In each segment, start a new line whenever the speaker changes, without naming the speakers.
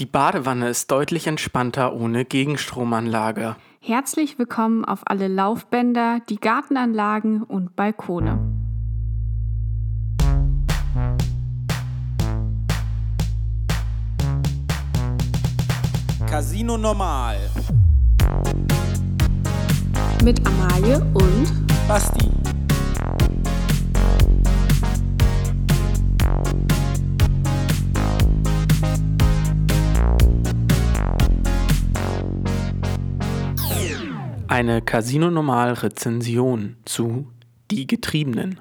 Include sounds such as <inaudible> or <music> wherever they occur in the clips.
Die Badewanne ist deutlich entspannter ohne Gegenstromanlage.
Herzlich willkommen auf alle Laufbänder, die Gartenanlagen und Balkone.
Casino Normal.
Mit Amalie und
Basti.
Eine Casino Normal Rezension zu Die Getriebenen.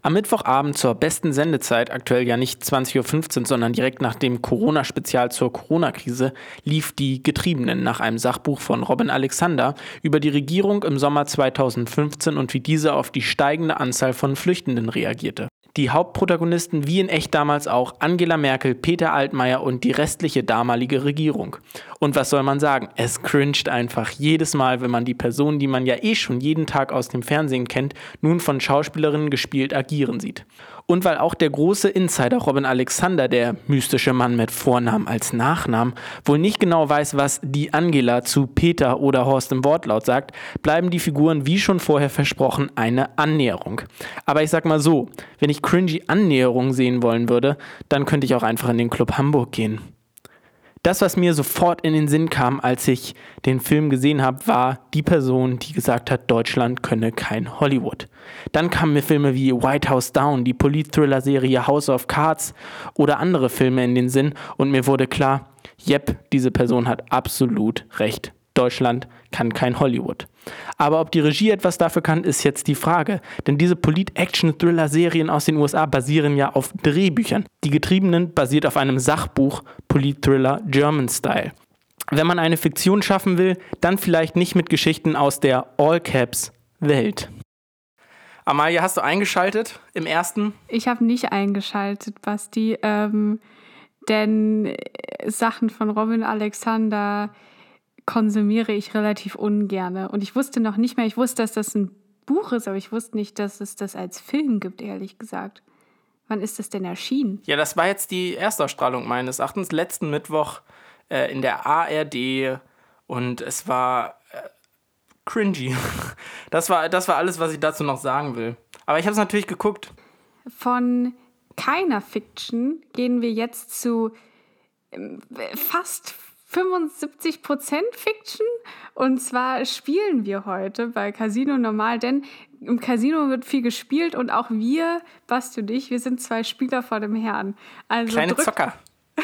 Am Mittwochabend zur besten Sendezeit, aktuell ja nicht 20.15 Uhr, sondern direkt nach dem Corona-Spezial zur Corona-Krise, lief Die Getriebenen nach einem Sachbuch von Robin Alexander über die Regierung im Sommer 2015 und wie diese auf die steigende Anzahl von Flüchtenden reagierte. Die Hauptprotagonisten, wie in echt damals auch, Angela Merkel, Peter Altmaier und die restliche damalige Regierung. Und was soll man sagen? Es cringed einfach jedes Mal, wenn man die Personen, die man ja eh schon jeden Tag aus dem Fernsehen kennt, nun von Schauspielerinnen gespielt agieren sieht. Und weil auch der große Insider Robin Alexander, der mystische Mann mit Vornamen als Nachnamen, wohl nicht genau weiß, was die Angela zu Peter oder Horst im Wortlaut sagt, bleiben die Figuren wie schon vorher versprochen eine Annäherung. Aber ich sag mal so, wenn ich cringy Annäherung sehen wollen würde, dann könnte ich auch einfach in den Club Hamburg gehen. Das, was mir sofort in den Sinn kam, als ich den Film gesehen habe, war die Person, die gesagt hat, Deutschland könne kein Hollywood. Dann kamen mir Filme wie White House Down, die Polit-Thriller-Serie House of Cards oder andere Filme in den Sinn und mir wurde klar, jep, diese Person hat absolut recht. Deutschland kann kein Hollywood. Aber ob die Regie etwas dafür kann, ist jetzt die Frage. Denn diese Polit-Action-Thriller-Serien aus den USA basieren ja auf Drehbüchern. Die Getriebenen basiert auf einem Sachbuch Polit-Thriller German Style. Wenn man eine Fiktion schaffen will, dann vielleicht nicht mit Geschichten aus der All-Caps-Welt. Amalia, hast du eingeschaltet im ersten?
Ich habe nicht eingeschaltet, Basti. Ähm, denn Sachen von Robin Alexander, konsumiere ich relativ ungerne. Und ich wusste noch nicht mehr, ich wusste, dass das ein Buch ist, aber ich wusste nicht, dass es das als Film gibt, ehrlich gesagt. Wann ist das denn erschienen?
Ja, das war jetzt die Erstausstrahlung meines Erachtens, letzten Mittwoch äh, in der ARD. Und es war äh, cringy. <laughs> Das war, das war alles, was ich dazu noch sagen will. Aber ich habe es natürlich geguckt.
Von keiner Fiction gehen wir jetzt zu ähm, fast 75% Fiction. Und zwar spielen wir heute bei Casino normal, denn im Casino wird viel gespielt und auch wir, Basti und ich, wir sind zwei Spieler vor dem Herrn.
Also Kleine drückt, Zocker. <laughs>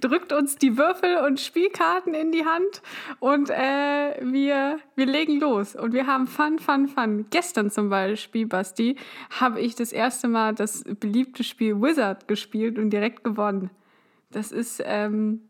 drückt uns die Würfel und Spielkarten in die Hand und äh, wir, wir legen los. Und wir haben Fun, Fun, Fun. Gestern zum Beispiel, Basti, habe ich das erste Mal das beliebte Spiel Wizard gespielt und direkt gewonnen. Das ist... Ähm,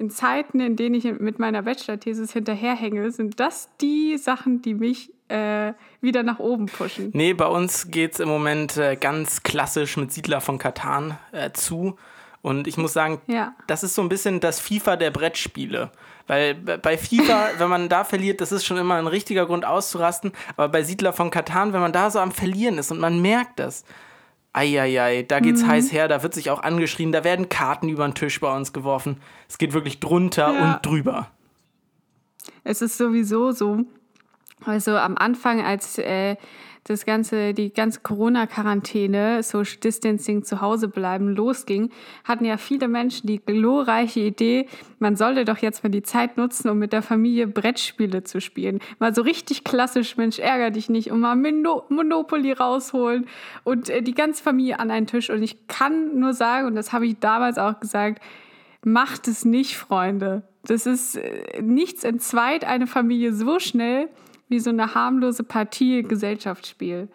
in Zeiten, in denen ich mit meiner Bachelor-Thesis hinterherhänge, sind das die Sachen, die mich äh, wieder nach oben pushen.
Nee, bei uns geht es im Moment äh, ganz klassisch mit Siedler von Katan äh, zu. Und ich muss sagen, ja. das ist so ein bisschen das FIFA der Brettspiele. Weil bei FIFA, <laughs> wenn man da verliert, das ist schon immer ein richtiger Grund auszurasten. Aber bei Siedler von Katan, wenn man da so am Verlieren ist und man merkt das, Eieiei, da geht's mhm. heiß her, da wird sich auch angeschrien, da werden Karten über den Tisch bei uns geworfen. Es geht wirklich drunter ja. und drüber.
Es ist sowieso so, also am Anfang, als äh, das ganze, die ganze Corona-Quarantäne, Social Distancing zu Hause bleiben, losging, hatten ja viele Menschen die glorreiche Idee, man sollte doch jetzt mal die Zeit nutzen, um mit der Familie Brettspiele zu spielen. Mal so richtig klassisch, Mensch, ärger dich nicht, und mal Monopoly rausholen und äh, die ganze Familie an einen Tisch. Und ich kann nur sagen, und das habe ich damals auch gesagt, macht es nicht, Freunde. Das ist äh, nichts entzweit eine Familie so schnell, wie so eine harmlose Partie Gesellschaftsspiel.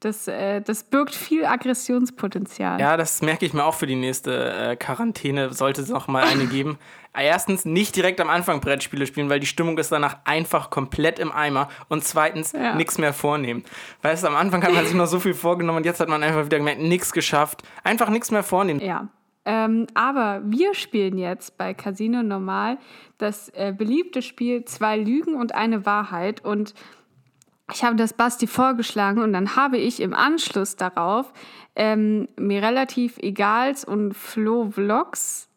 Das, äh, das birgt viel Aggressionspotenzial.
Ja, das merke ich mir auch für die nächste äh, Quarantäne. Sollte es noch mal eine geben. <laughs> Erstens, nicht direkt am Anfang Brettspiele spielen, weil die Stimmung ist danach einfach komplett im Eimer. Und zweitens, ja. nichts mehr vornehmen. Weißt du, am Anfang hat man sich noch so viel vorgenommen und jetzt hat man einfach wieder gemerkt, nichts geschafft. Einfach nichts mehr vornehmen.
Ja. Ähm, aber wir spielen jetzt bei Casino Normal das äh, beliebte Spiel Zwei Lügen und eine Wahrheit. Und ich habe das Basti vorgeschlagen und dann habe ich im Anschluss darauf ähm, mir relativ Egals und Flo Vlogs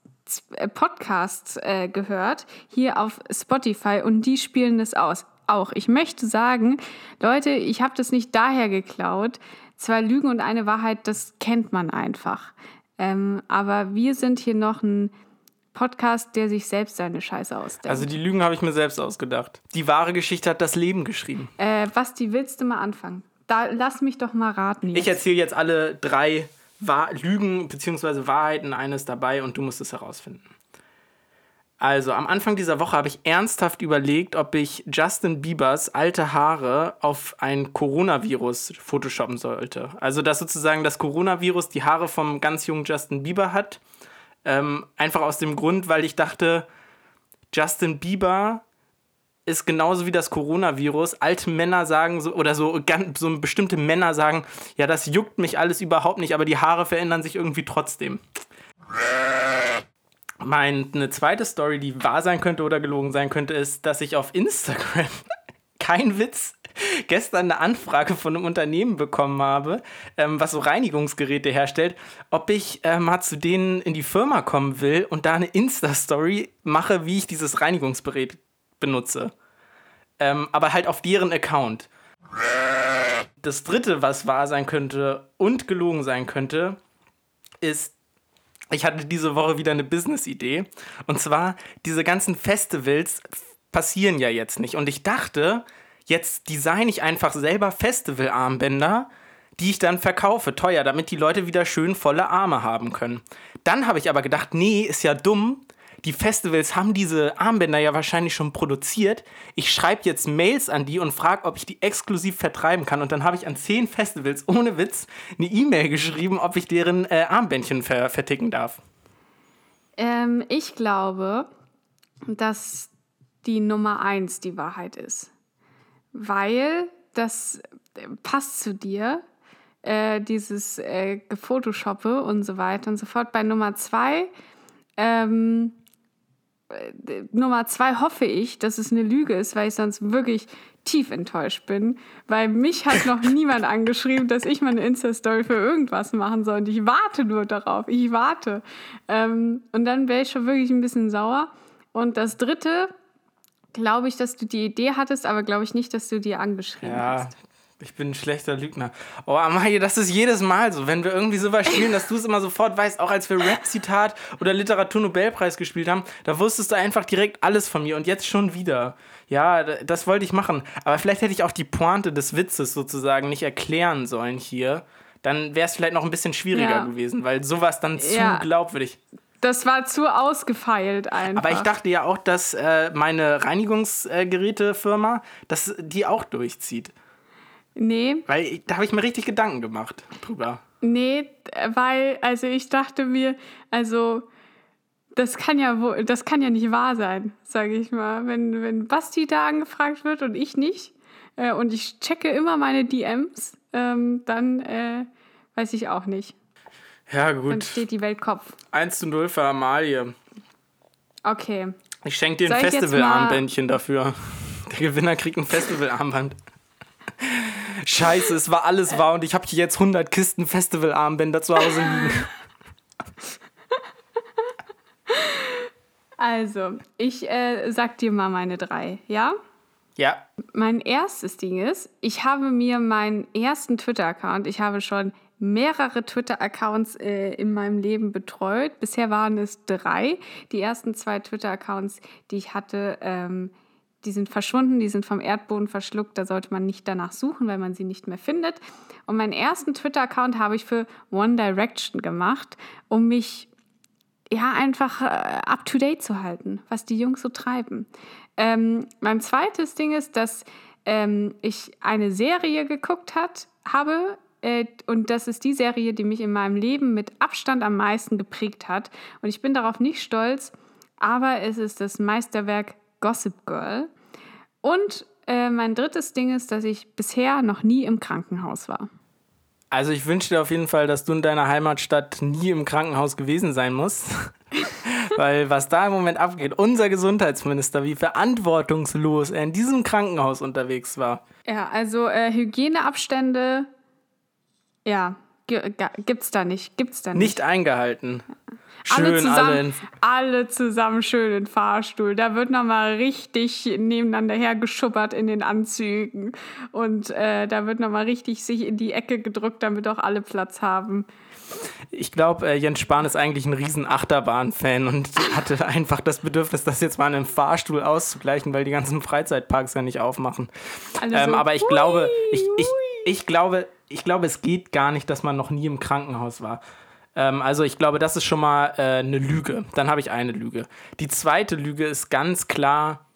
äh, Podcasts äh, gehört, hier auf Spotify, und die spielen das aus. Auch. Ich möchte sagen, Leute, ich habe das nicht daher geklaut. Zwei Lügen und eine Wahrheit, das kennt man einfach. Ähm, aber wir sind hier noch ein Podcast, der sich selbst seine Scheiße ausdenkt.
Also die Lügen habe ich mir selbst ausgedacht. Die wahre Geschichte hat das Leben geschrieben.
Äh, Basti, willst du mal anfangen? Da, lass mich doch mal raten.
Jetzt. Ich erzähle jetzt alle drei Wahr Lügen bzw. Wahrheiten eines dabei und du musst es herausfinden. Also, am Anfang dieser Woche habe ich ernsthaft überlegt, ob ich Justin Biebers alte Haare auf ein Coronavirus photoshoppen sollte. Also, dass sozusagen das Coronavirus die Haare vom ganz jungen Justin Bieber hat. Ähm, einfach aus dem Grund, weil ich dachte, Justin Bieber ist genauso wie das Coronavirus. Alte Männer sagen so, oder so, ganz, so bestimmte Männer sagen, ja, das juckt mich alles überhaupt nicht, aber die Haare verändern sich irgendwie trotzdem. Meine zweite Story, die wahr sein könnte oder gelogen sein könnte, ist, dass ich auf Instagram, <laughs> kein Witz, gestern eine Anfrage von einem Unternehmen bekommen habe, ähm, was so Reinigungsgeräte herstellt, ob ich äh, mal zu denen in die Firma kommen will und da eine Insta-Story mache, wie ich dieses Reinigungsgerät benutze. Ähm, aber halt auf deren Account. Das dritte, was wahr sein könnte und gelogen sein könnte, ist, ich hatte diese Woche wieder eine Business-Idee. Und zwar, diese ganzen Festivals passieren ja jetzt nicht. Und ich dachte, jetzt design ich einfach selber Festival-Armbänder, die ich dann verkaufe, teuer, damit die Leute wieder schön volle Arme haben können. Dann habe ich aber gedacht, nee, ist ja dumm, die Festivals haben diese Armbänder ja wahrscheinlich schon produziert. Ich schreibe jetzt Mails an die und frage, ob ich die exklusiv vertreiben kann. Und dann habe ich an zehn Festivals ohne Witz eine E-Mail geschrieben, ob ich deren äh, Armbändchen ver verticken darf.
Ähm, ich glaube, dass die Nummer eins die Wahrheit ist. Weil das passt zu dir, äh, dieses äh, Gefotoshoppe und so weiter und so fort. Bei Nummer zwei ähm, Nummer zwei hoffe ich, dass es eine Lüge ist, weil ich sonst wirklich tief enttäuscht bin, weil mich hat noch <laughs> niemand angeschrieben, dass ich mal eine Insta-Story für irgendwas machen soll und ich warte nur darauf, ich warte. Ähm, und dann wäre ich schon wirklich ein bisschen sauer. Und das Dritte, glaube ich, dass du die Idee hattest, aber glaube ich nicht, dass du die angeschrieben ja, hast.
Ich bin ein schlechter Lügner. Oh, Amalie, das ist jedes Mal so. Wenn wir irgendwie sowas spielen, dass du es immer sofort weißt, auch als wir Rap-Zitat oder Literatur-Nobelpreis gespielt haben, da wusstest du einfach direkt alles von mir und jetzt schon wieder. Ja, das wollte ich machen. Aber vielleicht hätte ich auch die Pointe des Witzes sozusagen nicht erklären sollen hier. Dann wäre es vielleicht noch ein bisschen schwieriger ja. gewesen, weil sowas dann zu ja. glaubwürdig.
Das war zu ausgefeilt einfach.
Aber ich dachte ja auch, dass äh, meine Reinigungsgerätefirma, dass die auch durchzieht.
Nee.
Weil da habe ich mir richtig Gedanken gemacht drüber.
Nee, weil, also ich dachte mir, also das kann ja wohl, das kann ja nicht wahr sein, sage ich mal. Wenn, wenn Basti da angefragt wird und ich nicht, äh, und ich checke immer meine DMs, ähm, dann äh, weiß ich auch nicht.
Ja, gut.
Dann steht die Welt Kopf.
1 zu 0 für Amalie.
Okay.
Ich schenke dir ein Festivalarmbändchen dafür. Der Gewinner kriegt ein Festivalarmband. Scheiße, es war alles wahr und ich habe hier jetzt 100 Kisten Festivalarmbänder zu Hause liegen.
Also, ich äh, sag dir mal meine drei, ja?
Ja.
Mein erstes Ding ist, ich habe mir meinen ersten Twitter-Account, ich habe schon mehrere Twitter-Accounts äh, in meinem Leben betreut. Bisher waren es drei. Die ersten zwei Twitter-Accounts, die ich hatte, ähm, die sind verschwunden, die sind vom Erdboden verschluckt, da sollte man nicht danach suchen, weil man sie nicht mehr findet. Und meinen ersten Twitter-Account habe ich für One Direction gemacht, um mich ja einfach äh, up to date zu halten, was die Jungs so treiben. Ähm, mein zweites Ding ist, dass ähm, ich eine Serie geguckt hat, habe, äh, und das ist die Serie, die mich in meinem Leben mit Abstand am meisten geprägt hat. Und ich bin darauf nicht stolz, aber es ist das Meisterwerk Gossip Girl. Und äh, mein drittes Ding ist, dass ich bisher noch nie im Krankenhaus war.
Also ich wünsche dir auf jeden Fall, dass du in deiner Heimatstadt nie im Krankenhaus gewesen sein musst. <laughs> Weil was da im Moment abgeht, unser Gesundheitsminister, wie verantwortungslos er in diesem Krankenhaus unterwegs war.
Ja, also äh, Hygieneabstände, ja, gibt's da nicht, gibt's da nicht.
Nicht eingehalten. Schön
alle zusammen,
alle
alle zusammen schön in Fahrstuhl. Da wird nochmal richtig nebeneinander hergeschuppert in den Anzügen. Und äh, da wird nochmal richtig sich in die Ecke gedrückt, damit auch alle Platz haben.
Ich glaube, äh, Jens Spahn ist eigentlich ein riesen Achterbahn-Fan und <laughs> hatte einfach das Bedürfnis, das jetzt mal in einem Fahrstuhl auszugleichen, weil die ganzen Freizeitparks ja nicht aufmachen.
Alle
Ähm,
so,
aber ich glaube, ich,
hui,
ich,
hui.
ich glaube, ich glaube, es geht gar nicht, dass man noch nie im Krankenhaus war. Ähm, also ich glaube, das ist schon mal äh, eine Lüge. Dann habe ich eine Lüge. Die zweite Lüge ist ganz klar,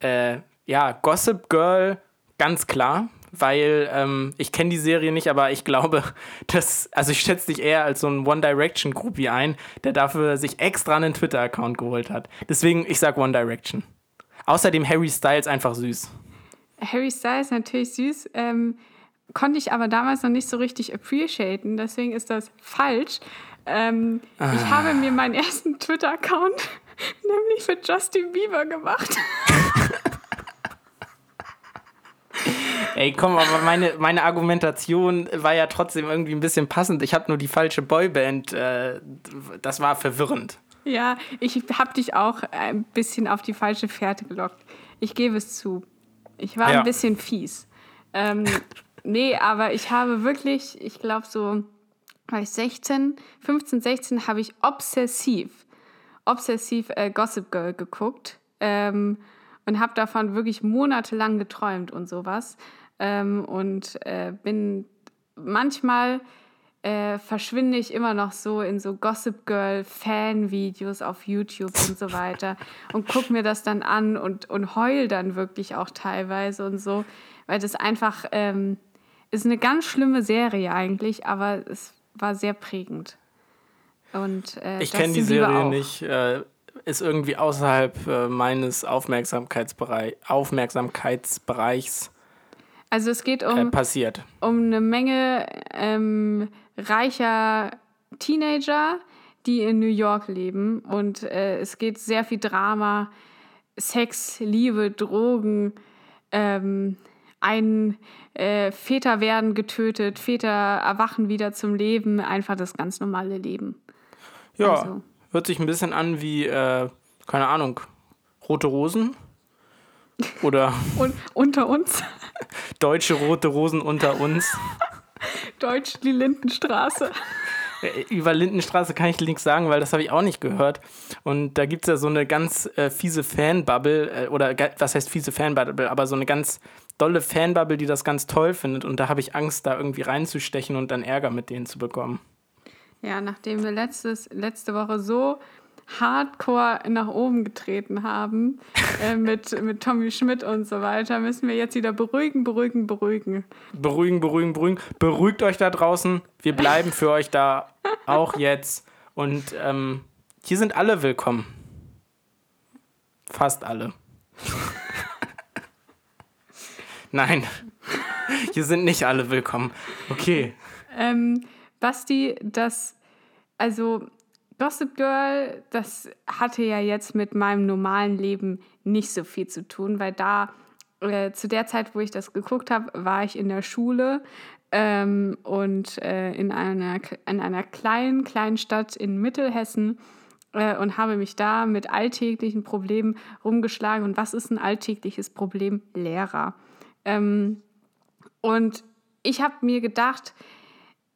äh, ja, Gossip Girl, ganz klar. Weil ähm, ich kenne die Serie nicht, aber ich glaube, <laughs> dass, also ich schätze dich eher als so ein One Direction Groupie ein, der dafür sich extra einen Twitter-Account geholt hat. Deswegen, ich sag One Direction. Außerdem Harry Styles einfach süß.
Harry Styles natürlich süß, ähm, konnte ich aber damals noch nicht so richtig appreciaten, deswegen ist das falsch. Ähm, Ich habe mir meinen ersten Twitter-Account <laughs> nämlich für Justin Bieber gemacht.
Ey, komm, aber meine, meine Argumentation war ja trotzdem irgendwie ein bisschen passend. Ich habe nur die falsche Boyband. Äh, das war verwirrend.
Ja, ich habe dich auch ein bisschen auf die falsche Fährte gelockt. Ich gebe es zu. Ich war
Ja.
ein bisschen fies. Ähm, <laughs> nee, aber ich habe wirklich, ich glaube so, war ich 16, 15, 16, habe ich obsessiv, obsessiv äh, Gossip Girl geguckt ähm, und habe davon wirklich monatelang geträumt und sowas. Ähm, und äh, bin manchmal äh, verschwinde ich immer noch so in so Gossip Girl Fan-Videos auf YouTube und so weiter und guck mir das dann an und, und heul dann wirklich auch teilweise und so, weil das einfach ähm, ist eine ganz schlimme Serie eigentlich, aber es war sehr prägend. Und, äh,
Ich kenne die Serie nicht. Äh, ist irgendwie außerhalb äh, meines Aufmerksamkeitsbereich, Aufmerksamkeitsbereichs
Also es geht um,
äh, passiert.
um eine Menge ähm, reicher Teenager, die in New York leben. Und äh, es geht sehr viel Drama, Sex, Liebe, Drogen. Ähm, ein äh, Väter werden getötet, Väter erwachen wieder zum Leben, einfach das ganz normale Leben.
Ja,
Also.
hört sich ein bisschen an wie, äh, keine Ahnung, Rote Rosen oder <laughs>
Und unter uns,
deutsche Rote Rosen unter uns. <laughs>
Deutsch die Lindenstraße.
Äh, Über Lindenstraße kann ich nichts sagen, weil das habe ich auch nicht gehört. Und da gibt es ja so eine ganz äh, fiese Fanbubble, äh, oder was heißt fiese Fanbubble, aber so eine ganz dolle Fanbubble, die das ganz toll findet. Und da habe ich Angst, da irgendwie reinzustechen und dann Ärger mit denen zu bekommen.
Ja, nachdem wir letztes, letzte Woche so hardcore nach oben getreten haben äh, <laughs> mit, mit Tommy Schmidt und so weiter, müssen wir jetzt wieder beruhigen, beruhigen, beruhigen.
Beruhigen, beruhigen, beruhigen. Beruhigt euch da draußen. Wir bleiben für euch da, auch jetzt. Und ähm, hier sind alle willkommen. Fast alle. <laughs> Nein, hier sind nicht alle willkommen. Okay.
Ähm, Basti, das, also Gossip Girl, das hatte ja jetzt mit meinem normalen Leben nicht so viel zu tun, weil da äh, zu der Zeit, wo ich das geguckt habe, war ich in der Schule ähm, und äh, in, einer, in einer kleinen, kleinen Stadt in Mittelhessen äh, und habe mich da mit alltäglichen Problemen rumgeschlagen. Und was ist ein alltägliches Problem? Lehrer. Ähm, und ich habe mir gedacht,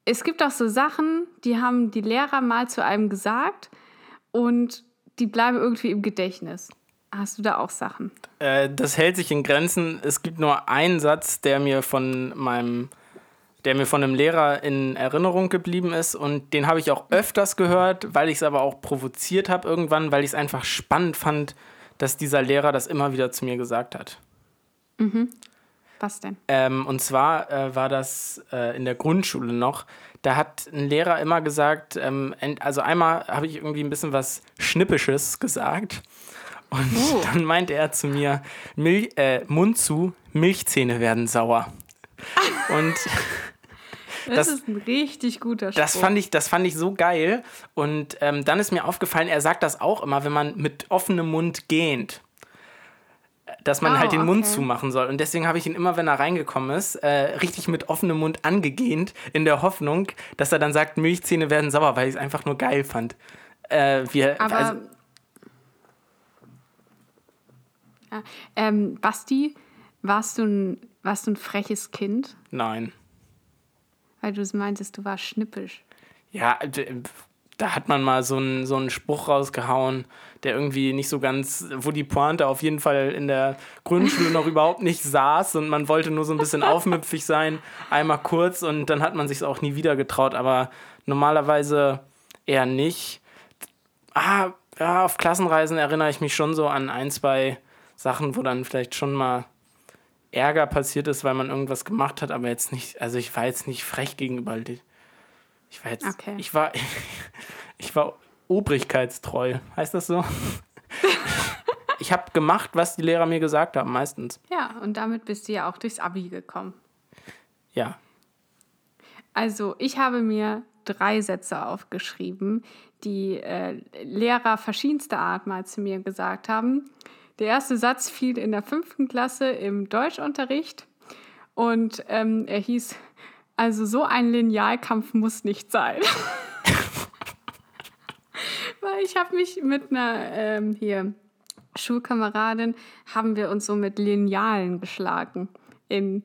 es gibt auch so Sachen, die haben die Lehrer mal zu einem gesagt und die bleiben irgendwie im Gedächtnis. Hast du da auch Sachen?
Äh, das hält sich in Grenzen. Es gibt nur einen Satz, der mir von meinem, der mir von einem Lehrer in Erinnerung geblieben ist und den habe ich auch öfters gehört, weil ich es aber auch provoziert habe irgendwann, weil ich es einfach spannend fand, dass dieser Lehrer das immer wieder zu mir gesagt hat.
Was denn?
Ähm, und zwar äh, war das äh, in der Grundschule noch. Da hat ein Lehrer immer gesagt, ähm, also einmal habe ich irgendwie ein bisschen was Schnippisches gesagt. Und
Oh. <laughs>
dann meinte er zu mir, Mil äh, Mund zu, Milchzähne werden sauer. Und <laughs>
Das,
Das-
ist ein richtig guter Spruch.
das fand ich, das fand ich so geil. Und ähm, dann ist mir aufgefallen, er sagt das auch immer, wenn man mit offenem Mund gähnt. Dass man
Oh,
halt den Mund
okay.
zumachen soll. Und deswegen habe ich ihn immer, wenn er reingekommen ist, äh, richtig mit offenem Mund angegähnt, in der Hoffnung, dass er dann sagt, Milchzähne werden sauer, weil ich es einfach nur geil fand. Äh, wir,
Aber.
also,
ja, ähm, Basti, warst du, ein, warst du ein freches Kind?
nein.
Weil du meintest, du warst schnippisch.
Ja, da hat man mal so einen, so einen Spruch rausgehauen, der irgendwie nicht so ganz, wo die Pointe auf jeden Fall in der Grundschule noch überhaupt nicht saß und man wollte nur so ein bisschen <laughs> aufmüpfig sein, einmal kurz und dann hat man sich auch nie wieder getraut, aber normalerweise eher nicht. Ah, ja, auf Klassenreisen erinnere ich mich schon so an ein, zwei Sachen, wo dann vielleicht schon mal Ärger passiert ist, weil man irgendwas gemacht hat, aber jetzt nicht, also ich war jetzt nicht frech gegenüber ich war jetzt,
Okay.
ich war, <laughs> ich war obrigkeitstreu. Heißt das so? <laughs> ich habe gemacht, was die Lehrer mir gesagt haben, meistens.
Ja, und damit bist du ja auch durchs Abi gekommen.
Ja.
Also, ich habe mir drei Sätze aufgeschrieben, die äh, Lehrer verschiedenster Art mal zu mir gesagt haben. Der erste Satz fiel in der fünften Klasse im Deutschunterricht und ähm, er hieß, also so ein Linealkampf muss nicht sein. <laughs> Weil ich habe mich mit einer ähm, hier Schulkameradin, haben wir uns so mit Linealen geschlagen in,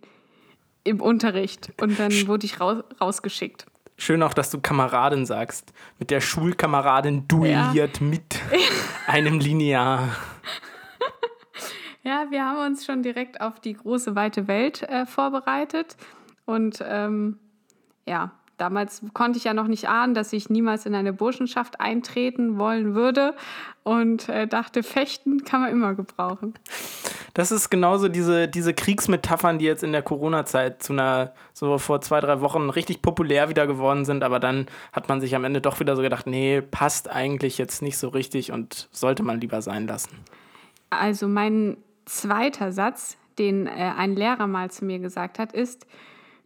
im Unterricht und dann wurde ich raus, rausgeschickt.
Schön auch, dass du Kameradin sagst. Mit der Schulkameradin duelliert mit <laughs> einem Linear.
Ja, wir haben uns schon direkt auf die große, weite Welt äh, vorbereitet. Und ähm, ja, damals konnte ich ja noch nicht ahnen, dass ich niemals in eine Burschenschaft eintreten wollen würde. Und äh, dachte, Fechten kann man immer gebrauchen.
Das ist genauso diese, diese Kriegsmetaphern, die jetzt in der Corona-Zeit zu einer, so vor zwei, drei Wochen richtig populär wieder geworden sind. Aber dann hat man sich am Ende doch wieder so gedacht, nee, passt eigentlich jetzt nicht so richtig und sollte man lieber sein lassen.
Also mein zweiter Satz, den äh, ein Lehrer mal zu mir gesagt hat, ist,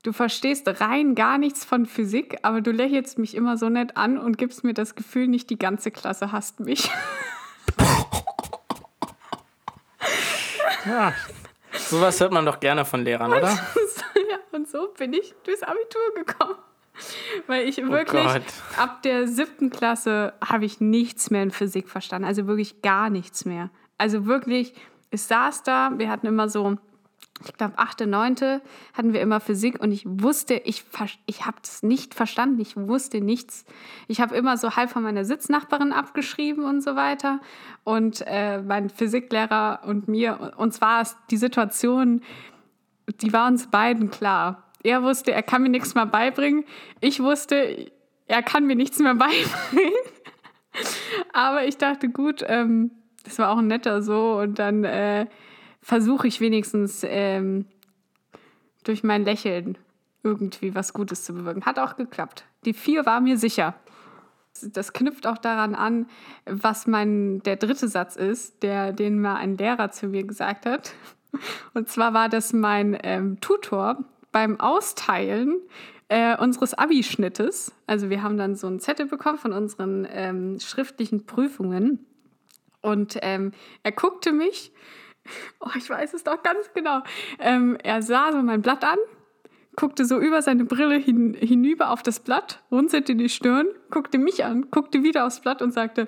du verstehst rein gar nichts von Physik, aber du lächelst mich immer so nett an und gibst mir das Gefühl, nicht die ganze Klasse hasst mich. <laughs>
Ja. Sowas hört man doch gerne von Lehrern, oder? <laughs>
ja, und so bin ich durchs Abitur gekommen. Weil ich wirklich
Gott.
ab der siebten Klasse habe ich nichts mehr in Physik verstanden. Also wirklich gar nichts mehr. Also wirklich, ich saß da, wir hatten immer so, ich glaube, achte, neunte hatten wir immer Physik und ich wusste, ich, ich habe es nicht verstanden, ich wusste nichts. Ich habe immer so halb von meiner Sitznachbarin abgeschrieben und so weiter. Und äh, mein Physiklehrer und mir, uns war die Situation, die war uns beiden klar. Er wusste, er kann mir nichts mehr beibringen. Ich wusste, er kann mir nichts mehr <laughs> beibringen. Aber ich dachte, gut, ähm, das war auch ein netter so. Und dann äh, versuche ich wenigstens ähm, durch mein Lächeln irgendwie was Gutes zu bewirken. Hat auch geklappt. Die vier war mir sicher. Das knüpft auch daran an, was mein der dritte Satz ist, der, den mal ein Lehrer zu mir gesagt hat. <laughs> Und zwar war das mein ähm, Tutor beim Austeilen äh, unseres Abischnittes. Also wir haben dann so einen Zettel bekommen von unseren ähm, schriftlichen Prüfungen. Und ähm, er guckte mich, oh, ich weiß es doch ganz genau. Ähm, er sah so mein Blatt an, guckte so über seine Brille hin, hinüber auf das Blatt, runzelte die Stirn, guckte mich an, guckte wieder aufs Blatt und sagte,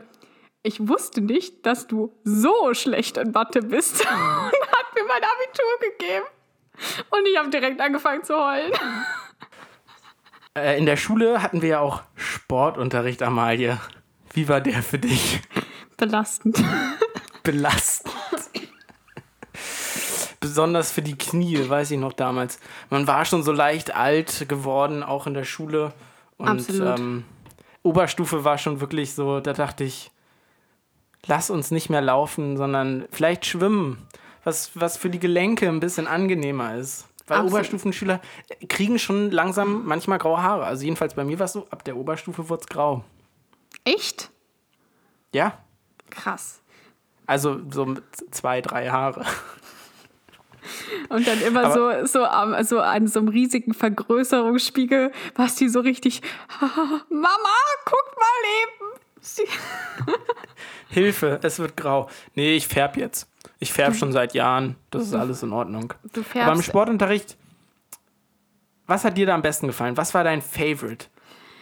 ich wusste nicht, dass du so schlecht in Mathe bist. <laughs> Und hat mir mein Abitur gegeben. Und ich habe direkt angefangen zu heulen.
Äh, in der Schule hatten wir ja auch Sportunterricht, Amalie. Wie war der für dich?
Belastend.
Belastend. Besonders für die Knie, weiß ich noch damals. Man war schon so leicht alt geworden, auch in der Schule. Und
Absolut.
Ähm, Oberstufe war schon wirklich so, da dachte ich, lass uns nicht mehr laufen, sondern vielleicht schwimmen. Was, was für die Gelenke ein bisschen angenehmer ist. Weil
Absolut.
Oberstufenschüler kriegen schon langsam manchmal graue Haare. Also jedenfalls bei mir war es so, ab der Oberstufe wurde es grau.
Echt?
Ja,
Krass.
also so mit zwei, drei Haare.
Und dann immer so, so, am- so an so einem riesigen Vergrößerungsspiegel, was die so richtig, <laughs> Mama, guck mal eben. <laughs>
Hilfe, es wird grau. Nee, ich färb jetzt. Ich färbe schon seit Jahren. Das ist alles in Ordnung.
Du färbst.
Sportunterricht, was hat dir da am besten gefallen? Was war dein Favorite?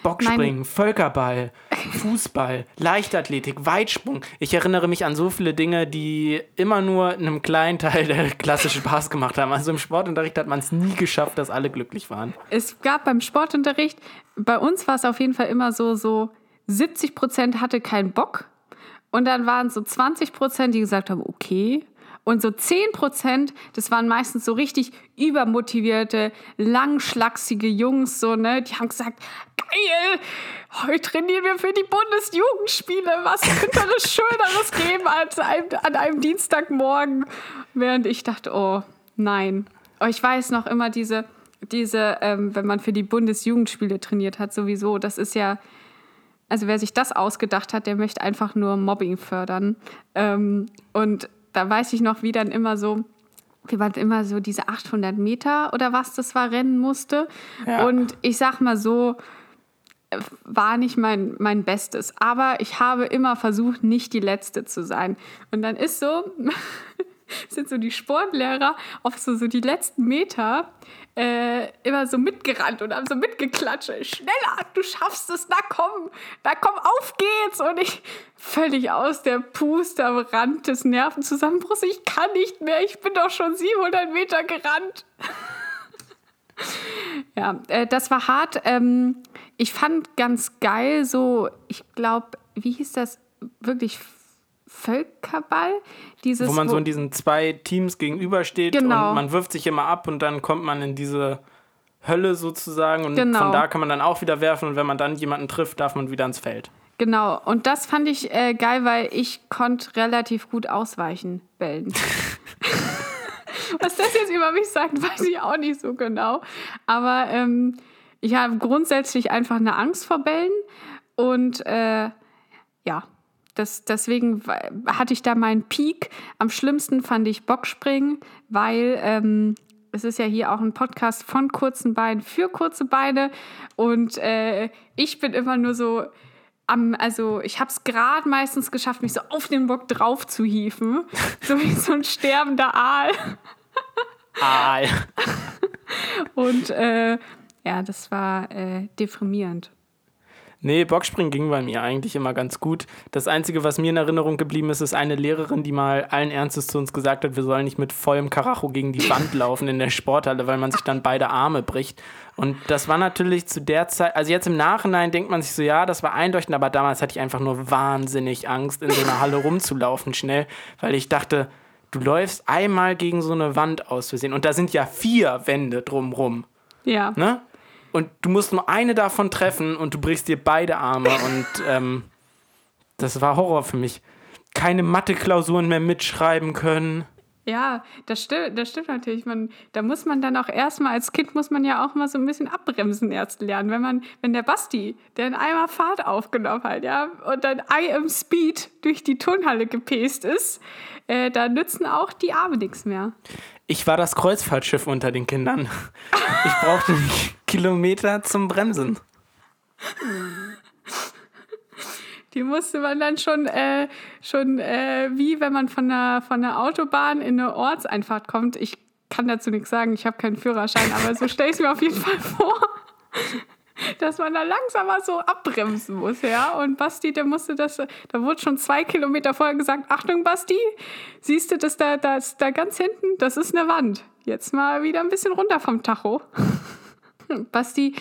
Bockspringen, Völkerball, Fußball, Leichtathletik, Weitsprung. Ich erinnere mich an so viele Dinge, die immer nur einem kleinen Teil der Klasse Spaß gemacht haben. Also im Sportunterricht hat man es nie geschafft, dass alle glücklich waren.
Es gab beim Sportunterricht, bei uns war es auf jeden Fall immer so, so 70 Prozent hatte keinen Bock. Und dann waren es so 20 Prozent, die gesagt haben, okay. Und so 10 Prozent, das waren meistens so richtig übermotivierte, langschlachsige Jungs, so, ne? Die haben gesagt, geil, heute trainieren wir für die Bundesjugendspiele. Was könnte es <laughs> Schöneres geben als ein, an einem Dienstagmorgen? Während ich dachte, oh, nein. Ich weiß noch immer diese, diese ähm, wenn man für die Bundesjugendspiele trainiert hat, sowieso, das ist ja, also wer sich das ausgedacht hat, der möchte einfach nur Mobbing fördern. Ähm, und da weiß ich noch, wie dann immer so, wie man immer so diese 800 Meter oder was das war, rennen musste.
Ja.
Und ich sag mal so, war nicht mein, mein Bestes. Aber ich habe immer versucht, nicht die Letzte zu sein. Und dann ist so, <laughs> <laughs> sind so die Sportlehrer auf so, so die letzten Meter äh, immer so mitgerannt und haben so mitgeklatscht. Schneller, du schaffst es, na komm, na komm, auf geht's. Und ich völlig aus der Puste am Rand des Nervenzusammenbruchs. Ich kann nicht mehr, ich bin doch schon 700 Meter gerannt. <laughs> ja, äh, das war hart. Ähm, ich fand ganz geil so, ich glaube, wie hieß das wirklich? Völkerball? Dieses,
Wo man so in diesen zwei Teams gegenübersteht
Genau.
und man wirft sich immer ab und dann kommt man in diese Hölle sozusagen und
Genau.
von da kann man dann auch wieder werfen und wenn man dann jemanden trifft, darf man wieder ins Feld.
Genau, und das fand ich äh, geil, weil ich konnte relativ gut ausweichen, bellen. <laughs> <laughs> Was das jetzt über mich sagt, weiß ich auch nicht so genau. Aber ähm, ich habe grundsätzlich einfach eine Angst vor Bällen und äh, ja, das, deswegen hatte ich da meinen Peak. Am schlimmsten fand ich Bockspringen, weil ähm, es ist ja hier auch ein Podcast von kurzen Beinen für kurze Beine und äh, ich bin immer nur so am, also ich habe es gerade meistens geschafft, mich so auf den Bock drauf zu hieven, <laughs> so wie so ein sterbender Aal.
Ah, <laughs>
Und äh, ja, das war äh, deprimierend.
Nee, Bockspringen ging bei mir eigentlich immer ganz gut. Das Einzige, was mir in Erinnerung geblieben ist, ist eine Lehrerin, die mal allen Ernstes zu uns gesagt hat, wir sollen nicht mit vollem Karacho gegen die Wand <laughs> laufen in der Sporthalle, weil man sich dann beide Arme bricht. Und das war natürlich zu der Zeit, also jetzt im Nachhinein denkt man sich so, ja, das war einleuchtend, aber damals hatte ich einfach nur wahnsinnig Angst, in so einer Halle rumzulaufen schnell, weil ich dachte, du läufst einmal gegen so eine Wand aus Versehen. Und da sind ja vier Wände drumrum.
Ja.
Ne? Und du musst nur eine davon treffen und du brichst dir beide Arme. <laughs> Und ähm, das war Horror für mich. Keine Mathe-Klausuren mehr mitschreiben können.
Ja, das stimmt, das stimmt natürlich. Man, da muss man dann auch erstmal, als Kind muss man ja auch mal so ein bisschen abbremsen erst lernen. Wenn man, wenn der Basti, der in einmal Fahrt aufgenommen hat, ja, und dann I am Speed durch die Turnhalle gepäst ist, äh, da nützen auch die Arme nichts mehr.
Ich war das Kreuzfahrtschiff unter den Kindern. <laughs> Ich brauchte nicht Kilometer zum Bremsen.
Die musste man dann schon, äh, schon äh, wie wenn man von der, von der Autobahn in eine Ortseinfahrt kommt. Ich kann dazu nichts sagen, ich habe keinen Führerschein, aber so stelle ich es mir auf jeden Fall vor, dass man da langsamer so abbremsen muss, ja. Und Basti, der musste das, da wurde schon zwei Kilometer vorher gesagt, Achtung Basti, siehst du das da, das da ganz hinten, das ist eine Wand. Jetzt mal wieder ein bisschen runter vom Tacho. Basti,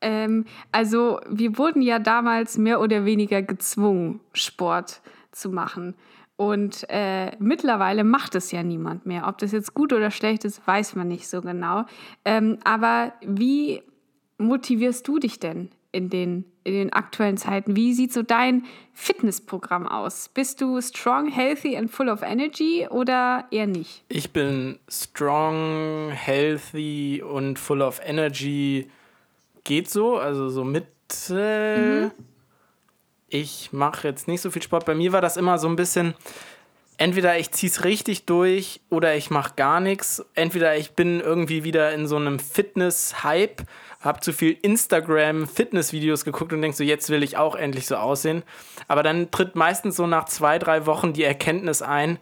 ähm, also wir wurden ja damals mehr oder weniger gezwungen, Sport zu machen. Und äh, mittlerweile macht es ja niemand mehr. Ob das jetzt gut oder schlecht ist, weiß man nicht so genau. Ähm, aber wie motivierst du dich denn in den, in den aktuellen Zeiten? Wie sieht so dein Fitnessprogramm aus? Bist du strong, healthy and full of energy oder eher nicht?
Ich bin strong, healthy und full of energy. Geht so, also so Mitte. Ich mache jetzt nicht so viel Sport. Bei mir war das immer so ein bisschen, entweder ich ziehe es richtig durch oder ich mache gar nichts. Entweder ich bin irgendwie wieder in so einem Fitness-Hype, habe zu viel Instagram-Fitness-Videos geguckt und denk so, jetzt will ich auch endlich so aussehen. Aber dann tritt meistens so nach zwei, drei Wochen die Erkenntnis ein,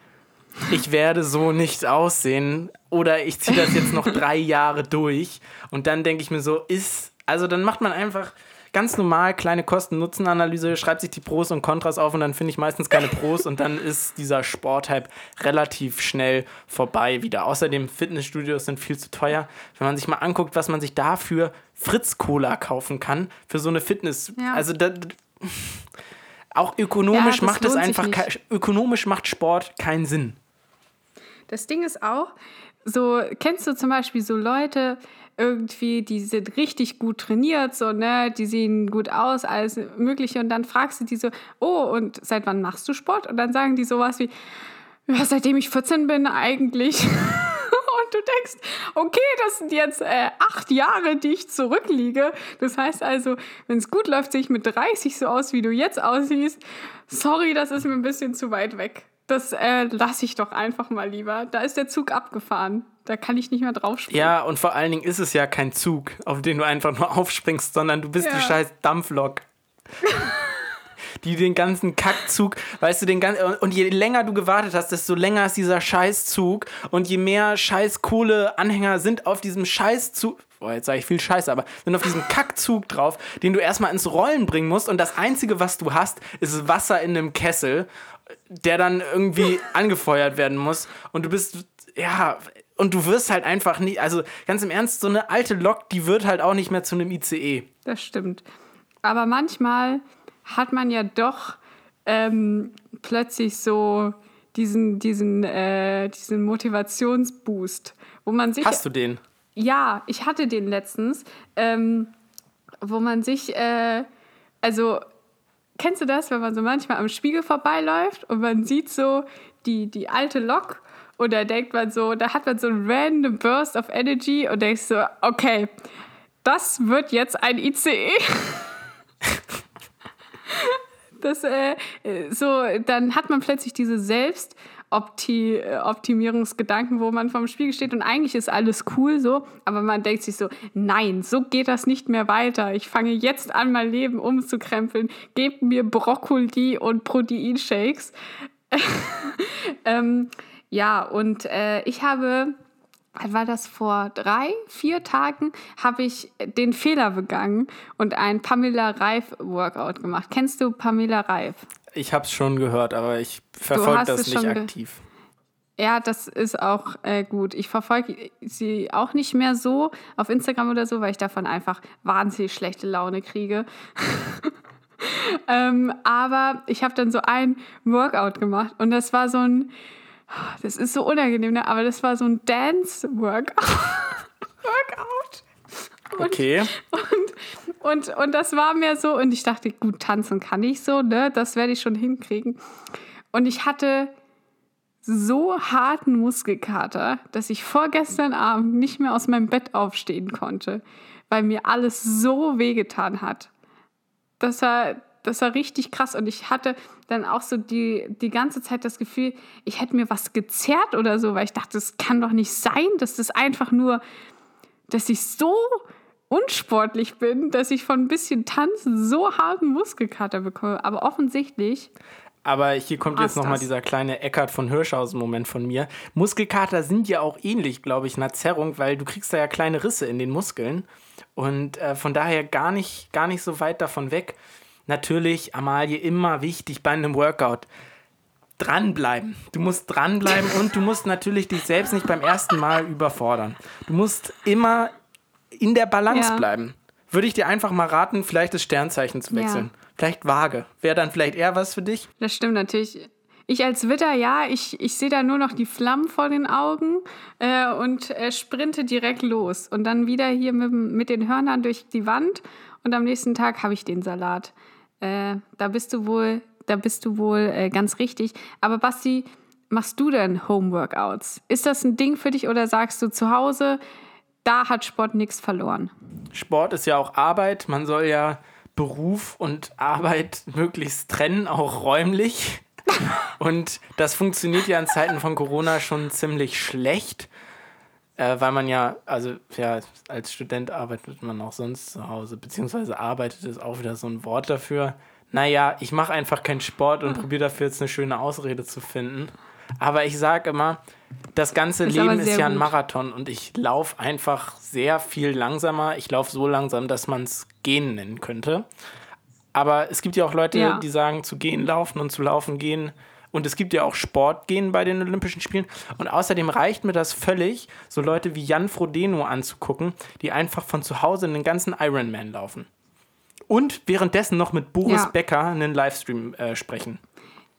ich werde so nicht aussehen oder ich ziehe das jetzt noch drei Jahre durch und dann denke ich mir so, ist, also dann macht man einfach ganz normal kleine Kosten-Nutzen-Analyse, schreibt sich die Pros und Kontras auf und dann finde ich meistens keine Pros und dann ist dieser Sporthype relativ schnell vorbei wieder. Außerdem Fitnessstudios sind viel zu teuer. Wenn man sich mal anguckt, was man sich dafür Fritz Cola kaufen kann für so eine Fitness, ja. also da, auch ökonomisch ja, macht es einfach ökonomisch macht Sport keinen Sinn.
Das Ding ist auch, so kennst du zum Beispiel so Leute, irgendwie, die sind richtig gut trainiert, so, ne, die sehen gut aus, alles Mögliche. Und dann fragst du die so, oh, und seit wann machst du Sport? Und dann sagen die sowas wie, ja, seitdem ich 14 bin eigentlich. <laughs> und du denkst, okay, das sind jetzt äh, acht Jahre, die ich zurückliege. Das heißt also, wenn es gut läuft, sehe ich mit 30 so aus, wie du jetzt aussiehst. Sorry, das ist mir ein bisschen zu weit weg. Das äh, lasse ich doch einfach mal lieber. Da ist der Zug abgefahren. Da kann ich nicht mehr draufspringen.
Ja, und vor allen Dingen ist es ja kein Zug, auf den du einfach nur <laughs> aufspringst, sondern du bist ja. die scheiß Dampflok. <laughs> die den ganzen Kackzug, weißt du, den ganzen, und je länger du gewartet hast, desto länger ist dieser Scheißzug und je mehr scheiß Kohleanhänger sind auf diesem Scheißzug, boah, jetzt sage ich viel Scheiße, aber sind auf diesem Kackzug drauf, den du erstmal ins Rollen bringen musst und das Einzige, was du hast, ist Wasser in einem Kessel, der dann irgendwie <laughs> angefeuert werden muss und du bist, ja, und du wirst halt einfach nicht, also ganz im Ernst, so eine alte Lok, die wird halt auch nicht mehr zu einem ICE.
Das stimmt. Aber manchmal hat man ja doch ähm, plötzlich so diesen, diesen, äh, diesen Motivationsboost, wo man sich.
Hast du den?
Ja, ich hatte den letztens, ähm, wo man sich, äh, also kennst du das, wenn man so manchmal am Spiegel vorbeiläuft und man sieht so die, die alte Lok und da denkt man so, da hat man so einen random Burst of Energy und denkt so, okay, das wird jetzt ein ICE. <laughs> das, äh, so, dann hat man plötzlich diese Selbstoptimierungsgedanken, wo man vorm Spiegel steht und eigentlich ist alles cool so, aber man denkt sich so, nein, so geht das nicht mehr weiter. Ich fange jetzt an, mein Leben umzukrempeln. Gebt mir Brokkoli und Proteinshakes. <laughs> ähm, ja, und äh, ich habe, war das vor drei, vier Tagen, habe ich den Fehler begangen und ein Pamela Reif Workout gemacht. Kennst du Pamela Reif?
Ich habe es schon gehört, aber ich verfolge das nicht aktiv.
Ja, das ist auch äh, gut. Ich verfolge sie auch nicht mehr so auf Instagram oder so, weil ich davon einfach wahnsinnig schlechte Laune kriege. <laughs> ähm, aber ich habe dann so ein Workout gemacht und das war so ein das ist so unangenehm, ne? aber das war so ein Dance-Workout. <laughs> Workout.
Und, okay.
Und, und, und das war mir so, und ich dachte, gut, tanzen kann ich so, ne? Das werde ich schon hinkriegen. Und ich hatte so harten Muskelkater, dass ich vorgestern Abend nicht mehr aus meinem Bett aufstehen konnte, weil mir alles so wehgetan hat. Das war, das war richtig krass. Und ich hatte dann auch so die, die ganze Zeit das Gefühl, ich hätte mir was gezerrt oder so, weil ich dachte, das kann doch nicht sein, dass das einfach nur, dass ich so unsportlich bin, dass ich von ein bisschen Tanzen so harten Muskelkater bekomme. Aber offensichtlich.
Aber hier kommt jetzt nochmal dieser kleine Eckart von Hirschhausen-Moment von mir. Muskelkater sind ja auch ähnlich, glaube ich, einer Zerrung, weil du kriegst da ja kleine Risse in den Muskeln. Und äh, von daher gar nicht, gar nicht so weit davon weg natürlich, Amalie, immer wichtig bei einem Workout. Dranbleiben. Du musst dranbleiben und du musst natürlich dich selbst nicht beim ersten Mal überfordern. Du musst immer in der Balance ja. bleiben. Würde ich dir einfach mal raten, vielleicht das Sternzeichen zu wechseln. Ja. Vielleicht vage. Wäre dann vielleicht eher was für dich?
Das stimmt natürlich. Ich als Witter, ja, ich, ich sehe da nur noch die Flammen vor den Augen äh, und äh, sprinte direkt los. Und dann wieder hier mit, mit den Hörnern durch die Wand und am nächsten Tag habe ich den Salat. Äh, da bist du wohl, da bist du wohl äh, ganz richtig. Aber Basti, machst du denn Homeworkouts? Ist das ein Ding für dich oder sagst du zu Hause, da hat Sport nichts verloren?
Sport ist ja auch Arbeit. Man soll ja Beruf und Arbeit möglichst trennen, auch räumlich. <laughs> und das funktioniert ja in Zeiten von Corona schon ziemlich schlecht äh, weil man ja, also ja, als Student arbeitet man auch sonst zu Hause, beziehungsweise arbeitet ist auch wieder so ein Wort dafür. Naja, ich mache einfach keinen Sport und hm. probiere dafür jetzt eine schöne Ausrede zu finden. Aber ich sage immer, das ganze
Ist
Leben ist ja ein. Marathon und ich laufe einfach sehr viel langsamer. Ich laufe so langsam, dass man es gehen nennen könnte. Aber es gibt ja auch Leute,
Ja.
die sagen, zu gehen laufen und zu laufen gehen. Und es gibt ja auch Sportgehen bei den Olympischen Spielen. Und außerdem reicht mir das völlig, so Leute wie Jan Frodeno anzugucken, die einfach von zu Hause einen ganzen Ironman laufen. Und währenddessen noch mit Boris
Ja.
Becker einen Livestream äh, sprechen.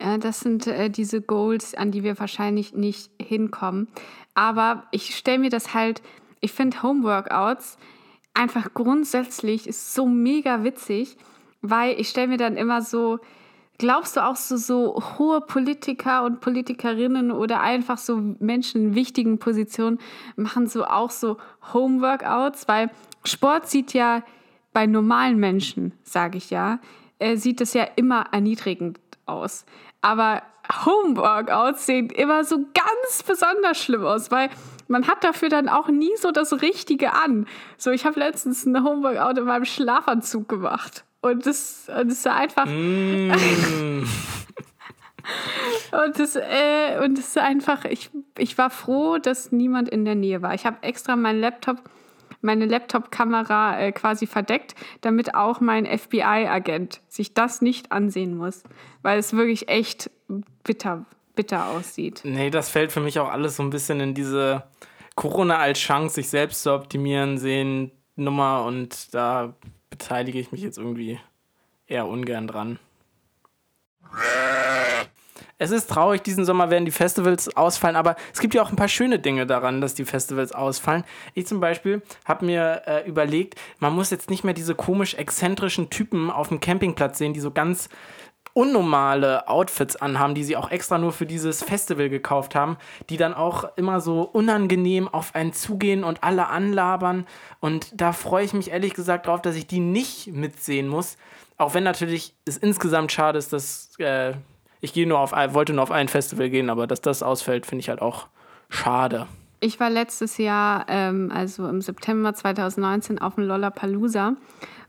Ja, das sind äh, diese Goals, an die wir wahrscheinlich nicht hinkommen. Aber ich stelle mir das halt, ich finde Homeworkouts einfach grundsätzlich ist so mega witzig, weil ich stelle mir dann immer so, glaubst du auch so, so hohe Politiker und Politikerinnen oder einfach so Menschen in wichtigen Positionen machen so auch so Homeworkouts, weil Sport sieht ja bei normalen Menschen, sage ich ja, äh, sieht es ja immer erniedrigend aus. Aber Homeworkouts sehen immer so ganz besonders schlimm aus, weil man hat dafür dann auch nie so das Richtige an. So, ich habe letztens ein Homeworkout in meinem Schlafanzug gemacht. Und das, und das sah einfach. <laughs> Und das, äh, und das ist einfach, ich, ich war froh, dass niemand in der Nähe war. Ich habe extra meinen Laptop, meine Laptop-Kamera äh, quasi verdeckt, damit auch mein FBI-Agent sich das nicht ansehen muss. Weil es wirklich echt bitter, bitter aussieht.
Nee, das fällt für mich auch alles so ein bisschen in diese Corona als Chance, sich selbst zu optimieren, sehen Nummer und da beteilige ich mich jetzt irgendwie eher ungern dran. Es ist traurig, diesen Sommer werden die Festivals ausfallen, aber es gibt ja auch ein paar schöne Dinge daran, dass die Festivals ausfallen. Ich zum Beispiel habe mir äh, überlegt, man muss jetzt nicht mehr diese komisch exzentrischen Typen auf dem Campingplatz sehen, die so ganz unnormale Outfits anhaben, die sie auch extra nur für dieses Festival gekauft haben, die dann auch immer so unangenehm auf einen zugehen und alle anlabern. Und da freue ich mich ehrlich gesagt drauf, dass ich die nicht mitsehen muss. Auch wenn natürlich es insgesamt schade ist, dass äh, ich gehe nur auf ein, wollte nur auf ein Festival gehen, aber dass das ausfällt, finde ich halt auch schade.
Ich war letztes Jahr, ähm, also im September 2019, auf dem Lollapalooza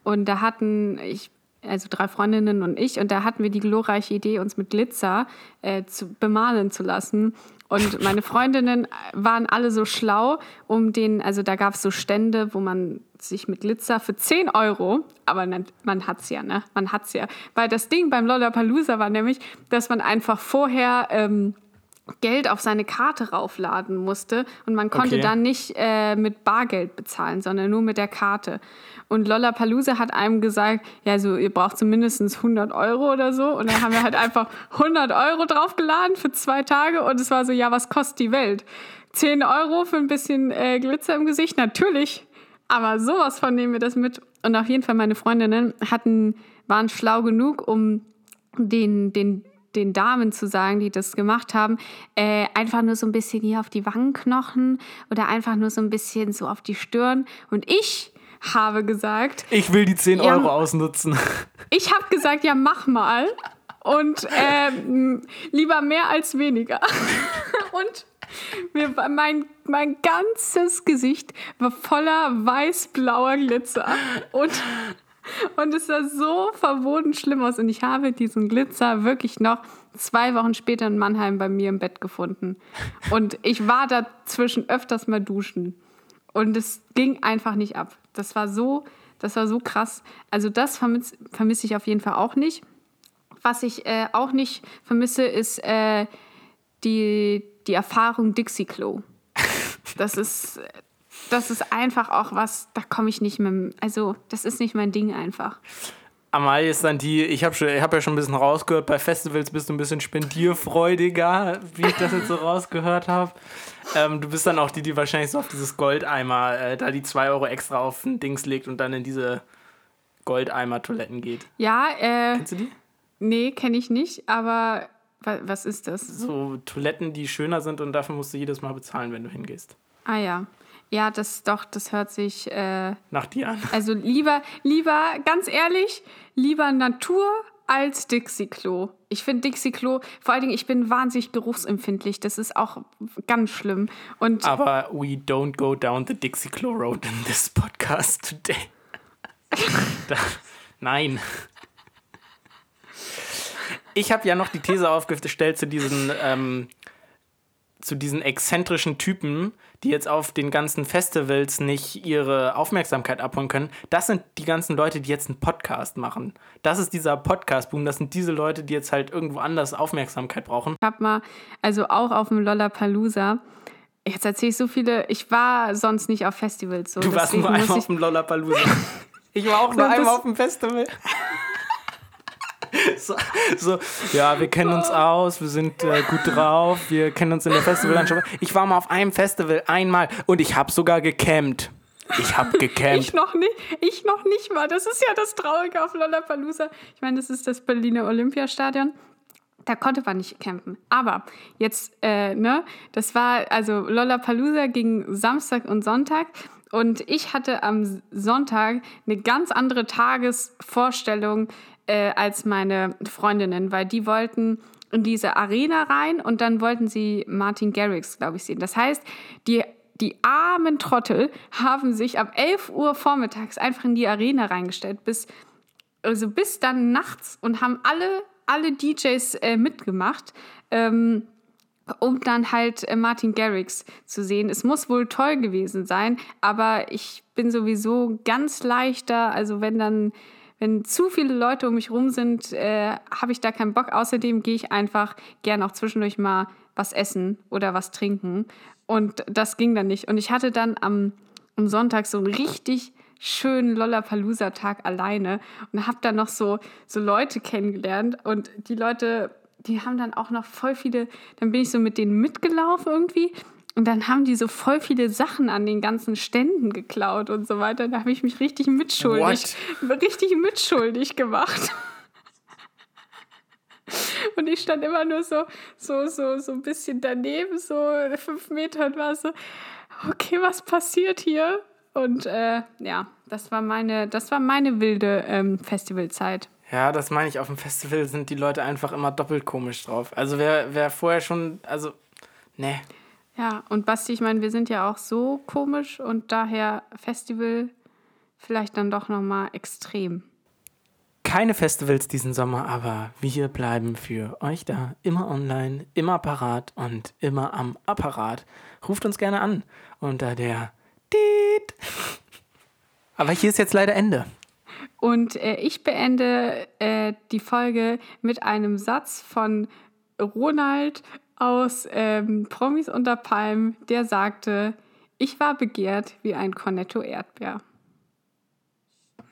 und da hatten ich, also drei Freundinnen und ich, und da hatten wir die glorreiche Idee, uns mit Glitzer äh, zu, bemalen zu lassen. Und <laughs> meine Freundinnen waren alle so schlau, um den, also da gab es so Stände, wo man sich mit Glitzer für 10 Euro, aber man, man hat's ja, ne? Man hat's ja. Weil das Ding beim Lollapalooza war nämlich, dass man einfach vorher ähm, Geld auf seine Karte raufladen musste und man konnte
Okay.
dann nicht äh, mit Bargeld bezahlen, sondern nur mit der Karte. Und Lollapalooza hat einem gesagt, ja, so ihr braucht zumindest 100 Euro oder so. Und dann haben wir halt einfach 100 Euro draufgeladen für zwei Tage und es war so, ja, was kostet die Welt? 10 Euro für ein bisschen äh, Glitzer im Gesicht? Natürlich. Aber sowas von nehmen wir das mit. Und auf jeden Fall meine Freundinnen hatten, waren schlau genug, um den, den, den Damen zu sagen, die das gemacht haben, äh, einfach nur so ein bisschen hier auf die Wangenknochen oder einfach nur so ein bisschen so auf die Stirn. Und ich habe gesagt,
Ich will die 10
Ja.
Euro ausnutzen. <laughs>
ich habe gesagt, ja, mach mal. Und ähm, lieber mehr als weniger. <laughs> Und mir, war- mein, mein ganzes Gesicht war voller weiß-blauer Glitzer. Und, und es sah so verboten schlimm aus. Und ich habe diesen Glitzer wirklich noch zwei Wochen später in Mannheim bei mir im Bett gefunden. Und ich war dazwischen öfters mal duschen. Und es ging einfach nicht ab. Das war so, das war so krass. Also das vermisse vermiss ich auf jeden Fall auch nicht. Was ich äh, auch nicht vermisse, ist äh, die, die Erfahrung Dixie-Klo. Das ist, das ist einfach auch was, da komme ich nicht mehr, also das ist nicht mein Ding einfach.
Amalie ist dann die, ich habe hab ja schon ein bisschen rausgehört, bei Festivals bist du ein bisschen spendierfreudiger, wie ich das jetzt so rausgehört habe. Ähm, du bist dann auch die, die wahrscheinlich so auf dieses Goldeimer, äh, da die 2 Euro extra auf ein Dings legt und dann in diese Goldeimer-Toiletten geht.
Ja, äh,
Kennst du die?
nee, kenne ich nicht, aber wa was ist das?
So Toiletten, die schöner sind und dafür musst du jedes Mal bezahlen, wenn du hingehst.
Ah ja. Ja, das doch, das hört sich, äh,
Nach dir an. <laughs>
also lieber, lieber, ganz ehrlich, lieber Natur als Dixie-Klo. Ich finde Dixie-Klo, vor allen Dingen, ich bin wahnsinnig geruchsempfindlich. Das ist auch ganz schlimm. Und
Aber we don't go down the Dixie Klo Road in this podcast today. <laughs> da, nein. Ich habe ja noch die These aufgestellt zu diesen ähm, zu diesen exzentrischen Typen, die jetzt auf den ganzen Festivals nicht ihre Aufmerksamkeit abholen können. Das sind die ganzen Leute, die jetzt einen Podcast machen. Das ist dieser Podcast-Boom. Das sind diese Leute, die jetzt halt irgendwo anders Aufmerksamkeit brauchen.
Ich habe mal, also auch auf dem Lollapalooza, jetzt erzähle ich so viele, ich war sonst nicht auf Festivals. So,
du warst nur einmal auf dem Lollapalooza. <laughs> ich war auch nur einmal auf dem Festival. <laughs> so, so, ja, wir kennen uns aus, wir sind äh, gut drauf, wir kennen uns in der Festivallandschaft. Ich war mal auf einem Festival einmal und ich habe sogar gecampt. Ich habe gecampt.
ich noch nicht, ich noch nicht mal. Das ist ja das Traurige auf Lollapalooza. Ich meine, das ist das Berliner Olympiastadion. Da konnte man nicht campen. Aber jetzt, äh, ne, das war, also Lollapalooza ging Samstag und Sonntag. Und ich hatte am Sonntag eine ganz andere Tagesvorstellung äh, als meine Freundinnen, weil die wollten in diese Arena rein und dann wollten sie Martin Garrix, glaube ich, sehen. Das heißt, die, die armen Trottel haben sich ab 11 Uhr vormittags einfach in die Arena reingestellt, bis, also bis dann nachts und haben alle, alle DJs äh, mitgemacht. Ähm, um dann halt äh, Martin Garrix zu sehen. Es muss wohl toll gewesen sein, aber ich bin sowieso ganz leichter, also wenn dann wenn zu viele Leute um mich rum sind, äh, habe ich da keinen Bock. Außerdem gehe ich einfach gerne auch zwischendurch mal was essen oder was trinken. Und das ging dann nicht. Und ich hatte dann am, am Sonntag so einen richtig schönen Lollapalooza-Tag alleine und habe dann noch so, so Leute kennengelernt. Und die Leute, die haben dann auch noch voll viele, dann bin ich so mit denen mitgelaufen irgendwie. Und dann haben die so voll viele Sachen an den ganzen Ständen geklaut und so weiter. Da habe ich mich richtig mitschuldig, What? richtig mitschuldig gemacht. Und ich stand immer nur so, so, so, so ein bisschen daneben, so fünf Meter und war so, okay, was passiert hier? Und äh, ja, das war meine, das war meine wilde ähm, Festivalzeit.
Ja, das meine ich. Auf dem Festival sind die Leute einfach immer doppelt komisch drauf. Also wer, wer vorher schon, also, ne.
Ja, und Basti, ich meine, wir sind ja auch so komisch und daher Festival vielleicht dann doch nochmal extrem.
Keine Festivals diesen Sommer, aber wir bleiben für euch da. Immer online, immer parat und immer am Apparat. Ruft uns gerne an unter der Tiet. Aber hier ist jetzt leider Ende.
Und äh, ich beende äh, die Folge mit einem Satz von Ronald aus ähm, Promis unter Palmen, der sagte, ich war begehrt wie ein Cornetto Erdbeer.